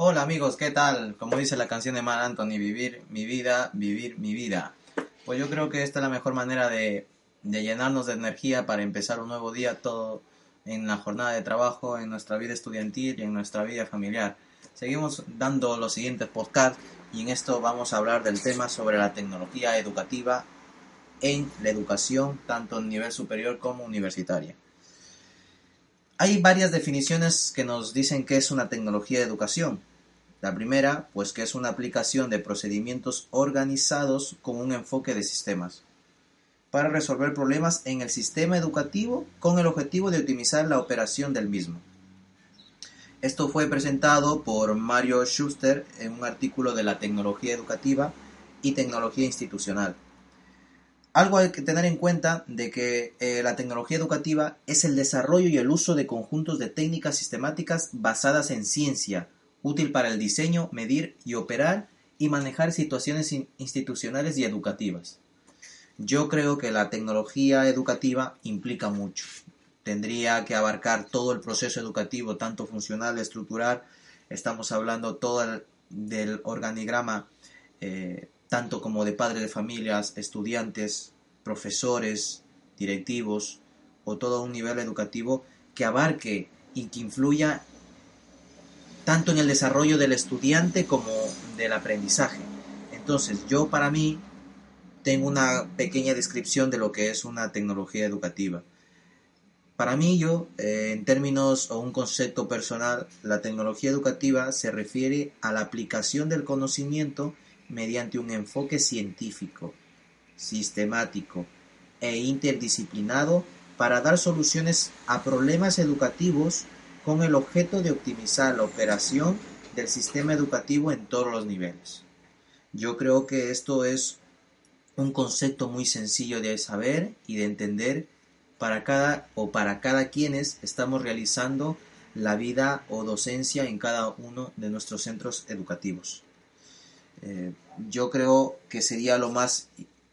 Hola amigos, ¿qué tal? Como dice la canción de Mar Anthony, vivir mi vida, vivir mi vida. Pues yo creo que esta es la mejor manera de, de llenarnos de energía para empezar un nuevo día, todo en la jornada de trabajo, en nuestra vida estudiantil y en nuestra vida familiar. Seguimos dando los siguientes podcasts y en esto vamos a hablar del tema sobre la tecnología educativa en la educación, tanto en nivel superior como universitaria. Hay varias definiciones que nos dicen que es una tecnología de educación. La primera, pues que es una aplicación de procedimientos organizados con un enfoque de sistemas para resolver problemas en el sistema educativo con el objetivo de optimizar la operación del mismo. Esto fue presentado por Mario Schuster en un artículo de la tecnología educativa y tecnología institucional. Algo hay que tener en cuenta de que eh, la tecnología educativa es el desarrollo y el uso de conjuntos de técnicas sistemáticas basadas en ciencia, útil para el diseño, medir y operar y manejar situaciones institucionales y educativas. Yo creo que la tecnología educativa implica mucho. Tendría que abarcar todo el proceso educativo, tanto funcional, estructural. Estamos hablando todo del organigrama, eh, tanto como de padres de familias, estudiantes, profesores, directivos o todo un nivel educativo que abarque y que influya tanto en el desarrollo del estudiante como del aprendizaje. Entonces, yo para mí tengo una pequeña descripción de lo que es una tecnología educativa. Para mí, yo, eh, en términos o un concepto personal, la tecnología educativa se refiere a la aplicación del conocimiento mediante un enfoque científico, sistemático e interdisciplinado para dar soluciones a problemas educativos con el objeto de optimizar la operación del sistema educativo en todos los niveles. Yo creo que esto es un concepto muy sencillo de saber y de entender para cada o para cada quienes estamos realizando la vida o docencia en cada uno de nuestros centros educativos. Eh, yo creo que sería lo más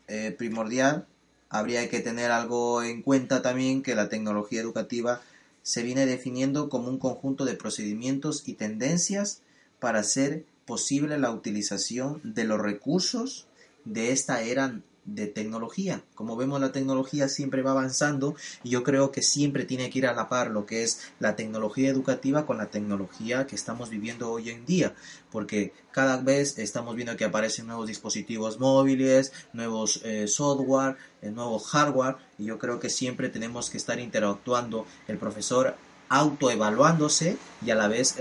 eh, primordial. Habría que tener algo en cuenta también que la tecnología educativa se viene definiendo como un conjunto de procedimientos y tendencias para hacer posible la utilización de los recursos de esta era de tecnología. Como vemos, la tecnología siempre va avanzando y yo creo que siempre tiene que ir a la par lo que es la tecnología educativa con la tecnología que estamos viviendo hoy en día, porque cada vez estamos viendo que aparecen nuevos dispositivos móviles, nuevos eh, software, el eh, nuevo hardware y yo creo que siempre tenemos que estar interactuando el profesor autoevaluándose y a la vez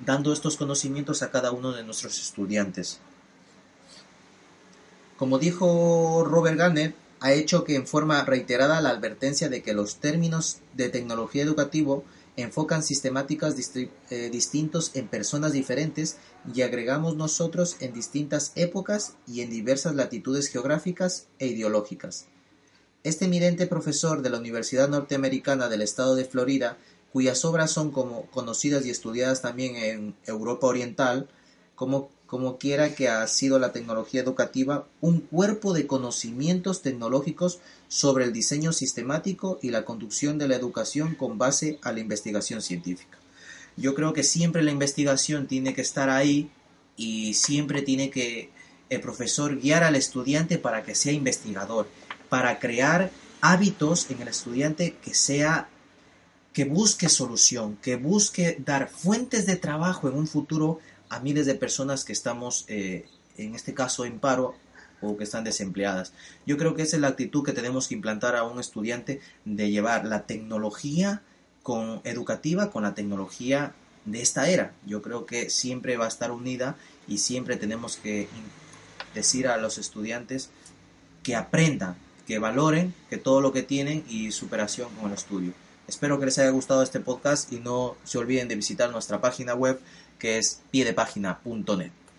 dando estos conocimientos a cada uno de nuestros estudiantes. Como dijo Robert Garner, ha hecho que en forma reiterada la advertencia de que los términos de tecnología educativo enfocan sistemáticas eh, distintos en personas diferentes y agregamos nosotros en distintas épocas y en diversas latitudes geográficas e ideológicas. Este eminente profesor de la Universidad Norteamericana del Estado de Florida, cuyas obras son como conocidas y estudiadas también en Europa Oriental, como como quiera que ha sido la tecnología educativa, un cuerpo de conocimientos tecnológicos sobre el diseño sistemático y la conducción de la educación con base a la investigación científica. Yo creo que siempre la investigación tiene que estar ahí y siempre tiene que el profesor guiar al estudiante para que sea investigador, para crear hábitos en el estudiante que sea que busque solución, que busque dar fuentes de trabajo en un futuro a miles de personas que estamos, eh, en este caso, en paro o que están desempleadas. Yo creo que esa es la actitud que tenemos que implantar a un estudiante de llevar la tecnología con, educativa con la tecnología de esta era. Yo creo que siempre va a estar unida y siempre tenemos que decir a los estudiantes que aprendan, que valoren que todo lo que tienen y superación con el estudio. Espero que les haya gustado este podcast y no se olviden de visitar nuestra página web que es piedepágina.net.